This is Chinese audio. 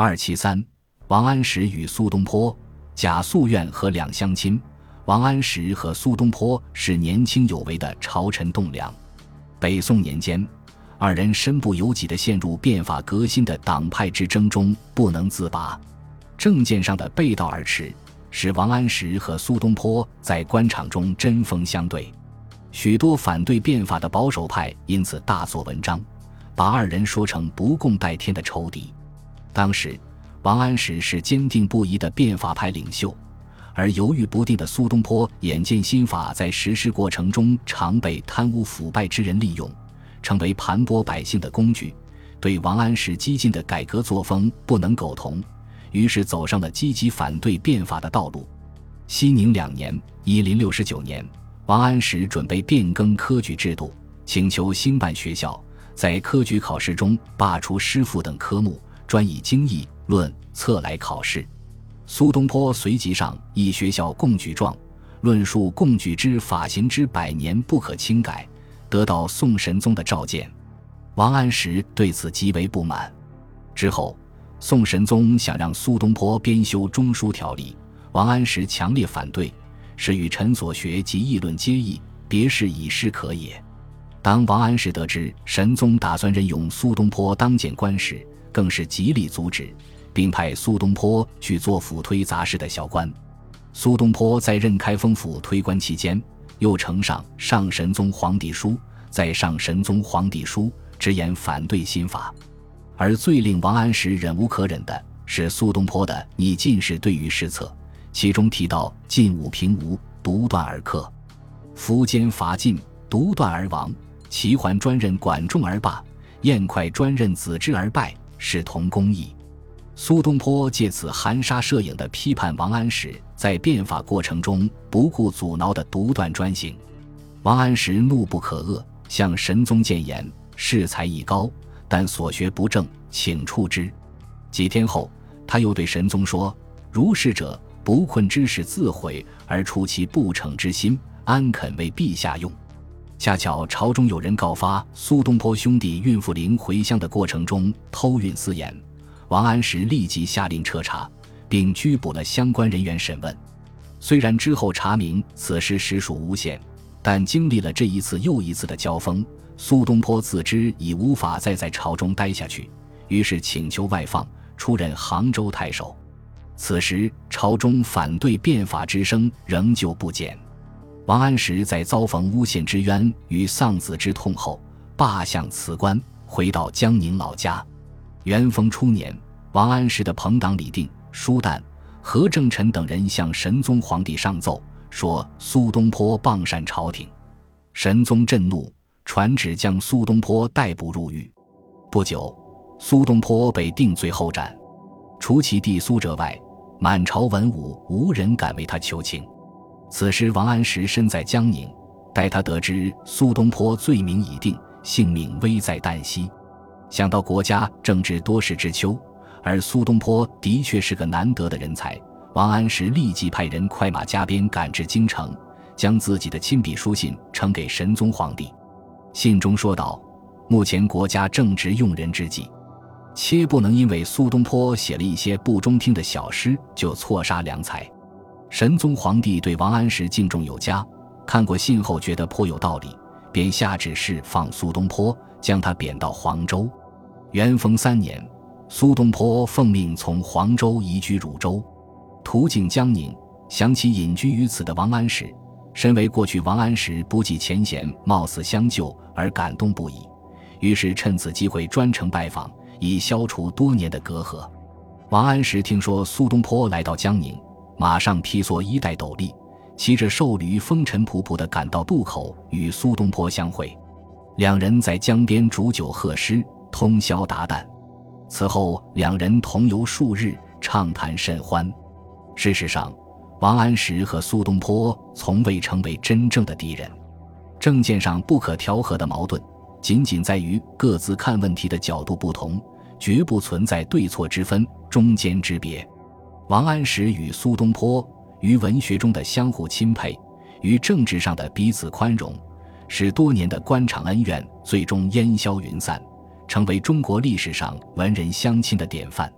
二七三，王安石与苏东坡，贾素苑和两相亲。王安石和苏东坡是年轻有为的朝臣栋梁。北宋年间，二人身不由己地陷入变法革新的党派之争中，不能自拔。政见上的背道而驰，使王安石和苏东坡在官场中针锋相对。许多反对变法的保守派因此大做文章，把二人说成不共戴天的仇敌。当时，王安石是坚定不移的变法派领袖，而犹豫不定的苏东坡眼见新法在实施过程中常被贪污腐败之人利用，成为盘剥百姓的工具，对王安石激进的改革作风不能苟同，于是走上了积极反对变法的道路。熙宁两年（一零六九年），王安石准备变更科举制度，请求兴办学校，在科举考试中罢除诗赋等科目。专以经义论策来考试，苏东坡随即上一学校贡举状，论述贡举之法行之百年不可轻改，得到宋神宗的召见。王安石对此极为不满。之后，宋神宗想让苏东坡编修中书条例，王安石强烈反对，是与臣所学及议论皆异，别是以诗可也。当王安石得知神宗打算任用苏东坡当谏官时，更是极力阻止，并派苏东坡去做府推杂事的小官。苏东坡在任开封府推官期间，又呈上上神宗皇帝书，在上神宗皇帝书直言反对新法。而最令王安石忍无可忍的是苏东坡的《拟进士对御史册》，其中提到“晋武平吴，独断而克；苻坚伐晋，独断而亡；齐桓专任管仲而罢，晏快专任子之而败。”是同公义。苏东坡借此含沙射影地批判王安石在变法过程中不顾阻挠的独断专行。王安石怒不可遏，向神宗谏言：“恃才艺高，但所学不正，请处之。”几天后，他又对神宗说：“如是者，不困之事自毁，而出其不逞之心，安肯为陛下用？”恰巧朝中有人告发苏东坡兄弟运茯苓回乡的过程中偷运私盐，王安石立即下令彻查，并拘捕了相关人员审问。虽然之后查明此事实属诬陷，但经历了这一次又一次的交锋，苏东坡自知已无法再在朝中待下去，于是请求外放，出任杭州太守。此时朝中反对变法之声仍旧不减。王安石在遭逢诬陷之冤与丧子之痛后，罢相辞官，回到江宁老家。元丰初年，王安石的朋党李定、舒旦、何正臣等人向神宗皇帝上奏，说苏东坡谤擅朝廷。神宗震怒，传旨将苏东坡逮捕入狱。不久，苏东坡被定罪后斩。除其弟苏辙外，满朝文武无人敢为他求情。此时，王安石身在江宁，待他得知苏东坡罪名已定，性命危在旦夕，想到国家正值多事之秋，而苏东坡的确是个难得的人才，王安石立即派人快马加鞭赶至京城，将自己的亲笔书信呈给神宗皇帝。信中说道：“目前国家正值用人之际，切不能因为苏东坡写了一些不中听的小诗，就错杀良才。”神宗皇帝对王安石敬重有加，看过信后觉得颇有道理，便下旨释放苏东坡，将他贬到黄州。元丰三年，苏东坡奉命从黄州移居汝州，途经江宁，想起隐居于此的王安石，身为过去王安石不计前嫌，冒死相救而感动不已，于是趁此机会专程拜访，以消除多年的隔阂。王安石听说苏东坡来到江宁。马上披蓑衣带斗笠，骑着瘦驴，风尘仆仆地赶到渡口，与苏东坡相会。两人在江边煮酒贺诗，通宵达旦。此后，两人同游数日，畅谈甚欢。事实上，王安石和苏东坡从未成为真正的敌人。政见上不可调和的矛盾，仅仅在于各自看问题的角度不同，绝不存在对错之分、中间之别。王安石与苏东坡于文学中的相互钦佩，于政治上的彼此宽容，使多年的官场恩怨最终烟消云散，成为中国历史上文人相亲的典范。